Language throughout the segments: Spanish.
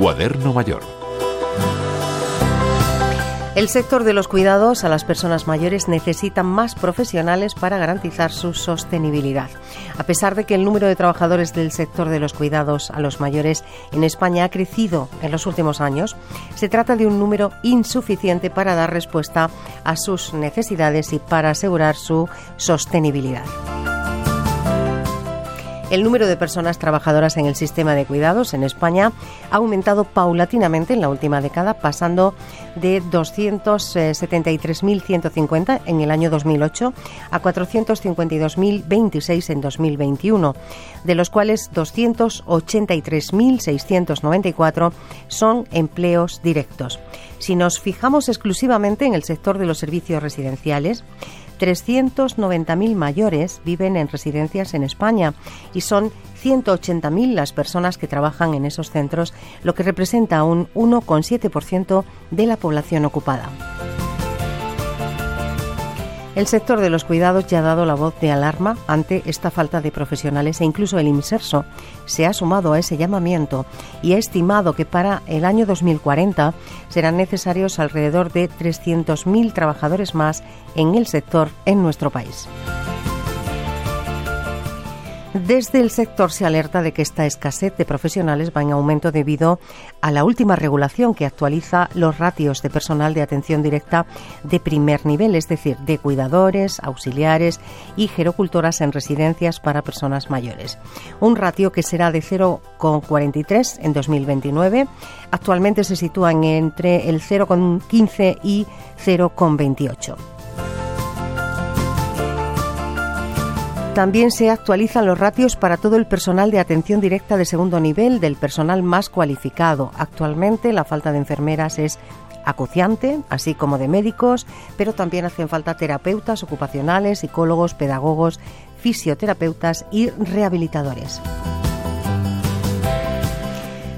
Cuaderno Mayor. El sector de los cuidados a las personas mayores necesita más profesionales para garantizar su sostenibilidad. A pesar de que el número de trabajadores del sector de los cuidados a los mayores en España ha crecido en los últimos años, se trata de un número insuficiente para dar respuesta a sus necesidades y para asegurar su sostenibilidad. El número de personas trabajadoras en el sistema de cuidados en España ha aumentado paulatinamente en la última década, pasando de 273.150 en el año 2008 a 452.026 en 2021, de los cuales 283.694 son empleos directos. Si nos fijamos exclusivamente en el sector de los servicios residenciales, 390.000 mayores viven en residencias en España y son 180.000 las personas que trabajan en esos centros, lo que representa un 1,7% de la población ocupada. El sector de los cuidados ya ha dado la voz de alarma ante esta falta de profesionales e incluso el IMSERSO se ha sumado a ese llamamiento y ha estimado que para el año 2040 serán necesarios alrededor de 300.000 trabajadores más en el sector en nuestro país. Desde el sector se alerta de que esta escasez de profesionales va en aumento debido a la última regulación que actualiza los ratios de personal de atención directa de primer nivel, es decir, de cuidadores, auxiliares y gerocultoras en residencias para personas mayores. Un ratio que será de 0,43 en 2029. Actualmente se sitúa entre el 0,15 y 0,28. También se actualizan los ratios para todo el personal de atención directa de segundo nivel del personal más cualificado. Actualmente la falta de enfermeras es acuciante, así como de médicos, pero también hacen falta terapeutas ocupacionales, psicólogos, pedagogos, fisioterapeutas y rehabilitadores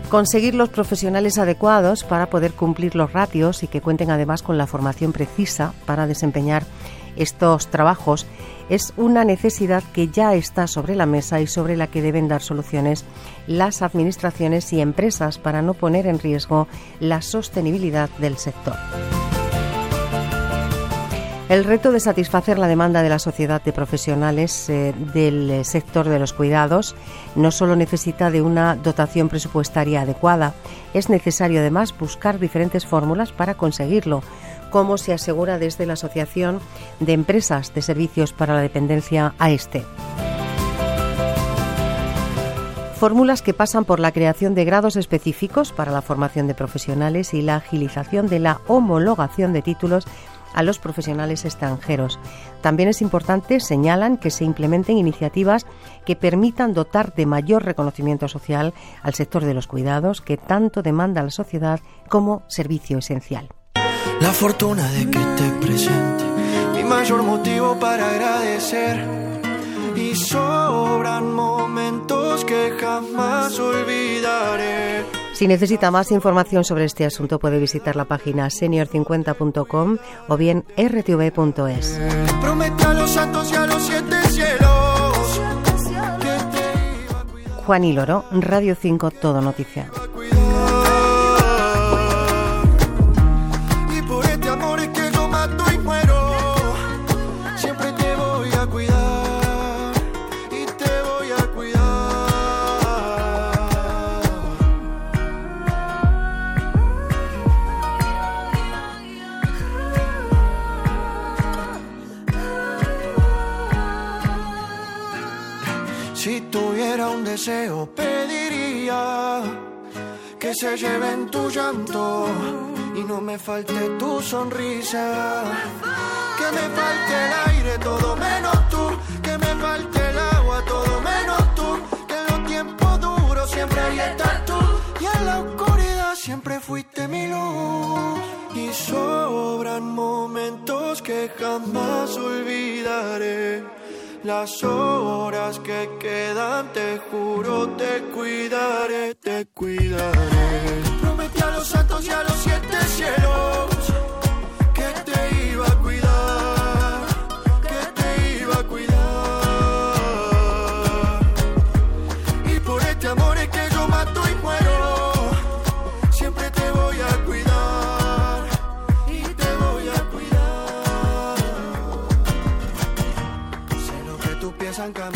conseguir los profesionales adecuados para poder cumplir los ratios y que cuenten además con la formación precisa para desempeñar estos trabajos es una necesidad que ya está sobre la mesa y sobre la que deben dar soluciones las administraciones y empresas para no poner en riesgo la sostenibilidad del sector. El reto de satisfacer la demanda de la sociedad de profesionales eh, del sector de los cuidados no solo necesita de una dotación presupuestaria adecuada, es necesario además buscar diferentes fórmulas para conseguirlo, como se asegura desde la Asociación de Empresas de Servicios para la Dependencia AESTE fórmulas que pasan por la creación de grados específicos para la formación de profesionales y la agilización de la homologación de títulos a los profesionales extranjeros. También es importante, señalan, que se implementen iniciativas que permitan dotar de mayor reconocimiento social al sector de los cuidados que tanto demanda la sociedad como servicio esencial. La fortuna de que te presente, mi mayor motivo para agradecer. Y sobran momentos que jamás olvidaré. Si necesita más información sobre este asunto puede visitar la página senior50.com o bien rtv.es. Juan y Loro, Radio 5, Todo Noticia. Deseo pediría que se lleven tu llanto y no me falte tu sonrisa. Que me falte el aire todo menos tú, que me falte el agua todo menos tú, que en los tiempos duros siempre ahí estás tú y en la oscuridad siempre fuiste mi luz. Y sobran momentos que jamás olvidaré las horas que quedan, te juro, te cuidaré, te cuidaré. Prometí a los santos y a los San Camilo.